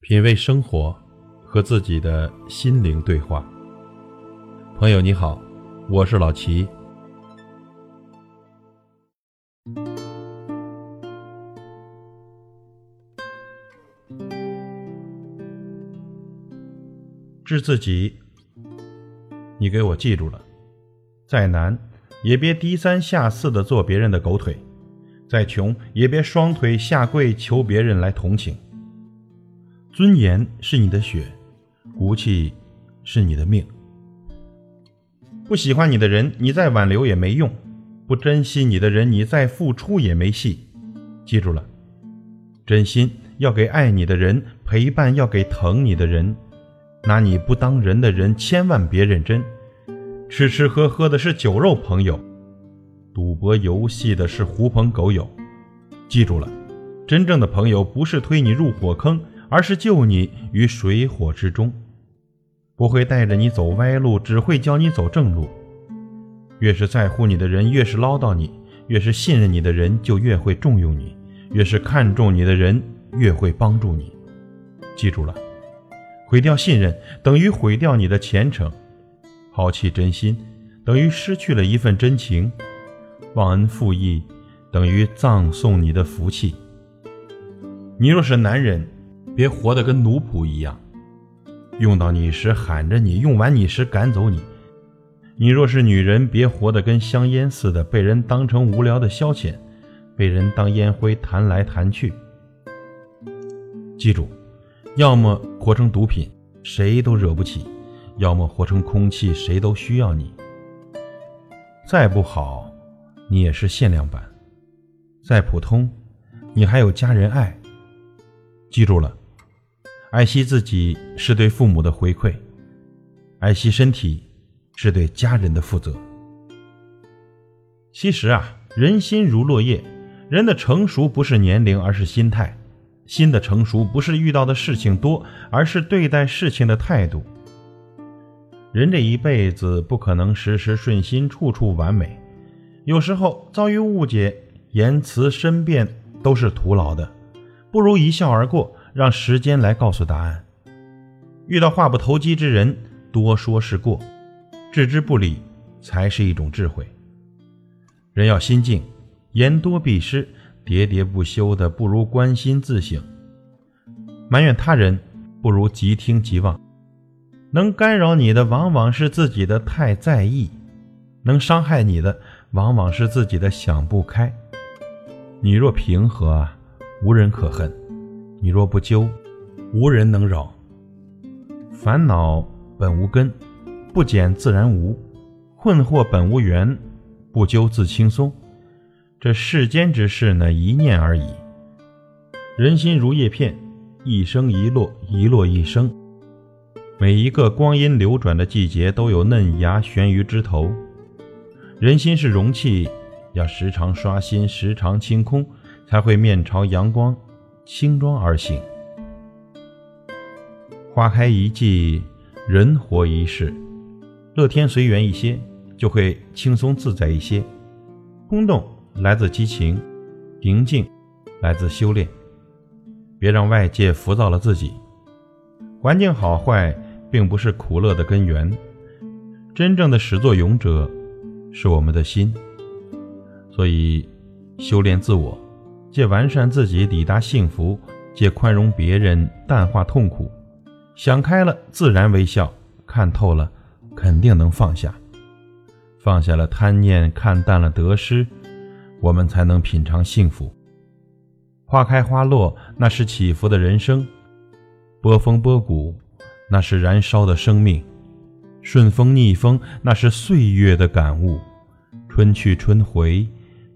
品味生活，和自己的心灵对话。朋友你好，我是老齐。治自己，你给我记住了，再难也别低三下四的做别人的狗腿，再穷也别双腿下跪求别人来同情。尊严是你的血，骨气是你的命。不喜欢你的人，你再挽留也没用；不珍惜你的人，你再付出也没戏。记住了，真心要给爱你的人，陪伴要给疼你的人。拿你不当人的人，千万别认真。吃吃喝喝的是酒肉朋友，赌博游戏的是狐朋狗友。记住了，真正的朋友不是推你入火坑。而是救你于水火之中，不会带着你走歪路，只会教你走正路。越是在乎你的人，越是唠叨你；越是信任你的人，就越会重用你；越是看重你的人，越会帮助你。记住了，毁掉信任等于毁掉你的前程；抛弃真心等于失去了一份真情；忘恩负义等于葬送你的福气。你若是男人，别活得跟奴仆一样，用到你时喊着你，用完你时赶走你。你若是女人，别活得跟香烟似的，被人当成无聊的消遣，被人当烟灰弹来弹去。记住，要么活成毒品，谁都惹不起；要么活成空气，谁都需要你。再不好，你也是限量版；再普通，你还有家人爱。记住了。爱惜自己是对父母的回馈，爱惜身体是对家人的负责。其实啊，人心如落叶，人的成熟不是年龄，而是心态；心的成熟不是遇到的事情多，而是对待事情的态度。人这一辈子不可能时时顺心，处处完美，有时候遭遇误解，言辞申辩都是徒劳的，不如一笑而过。让时间来告诉答案。遇到话不投机之人，多说是过；置之不理，才是一种智慧。人要心静，言多必失，喋喋不休的不如关心自省。埋怨他人，不如即听即忘。能干扰你的，往往是自己的太在意；能伤害你的，往往是自己的想不开。你若平和，无人可恨。你若不揪，无人能扰。烦恼本无根，不减自然无；困惑本无缘，不揪自轻松。这世间之事呢，一念而已。人心如叶片，一生一落，一落一生。每一个光阴流转的季节，都有嫩芽悬于枝头。人心是容器，要时常刷新，时常清空，才会面朝阳光。轻装而行，花开一季，人活一世，乐天随缘一些，就会轻松自在一些。空洞来自激情，平静来自修炼。别让外界浮躁了自己。环境好坏并不是苦乐的根源，真正的始作俑者是我们的心。所以，修炼自我。借完善自己抵达幸福，借宽容别人淡化痛苦。想开了，自然微笑；看透了，肯定能放下。放下了贪念，看淡了得失，我们才能品尝幸福。花开花落，那是起伏的人生；波峰波谷，那是燃烧的生命；顺风逆风，那是岁月的感悟；春去春回，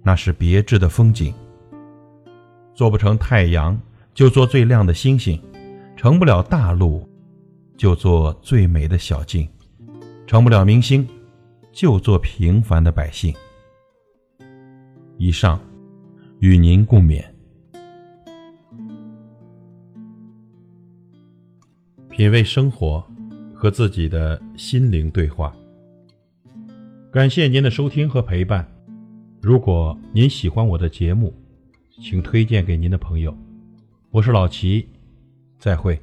那是别致的风景。做不成太阳，就做最亮的星星；成不了大路，就做最美的小径；成不了明星，就做平凡的百姓。以上，与您共勉。品味生活，和自己的心灵对话。感谢您的收听和陪伴。如果您喜欢我的节目，请推荐给您的朋友，我是老齐，再会。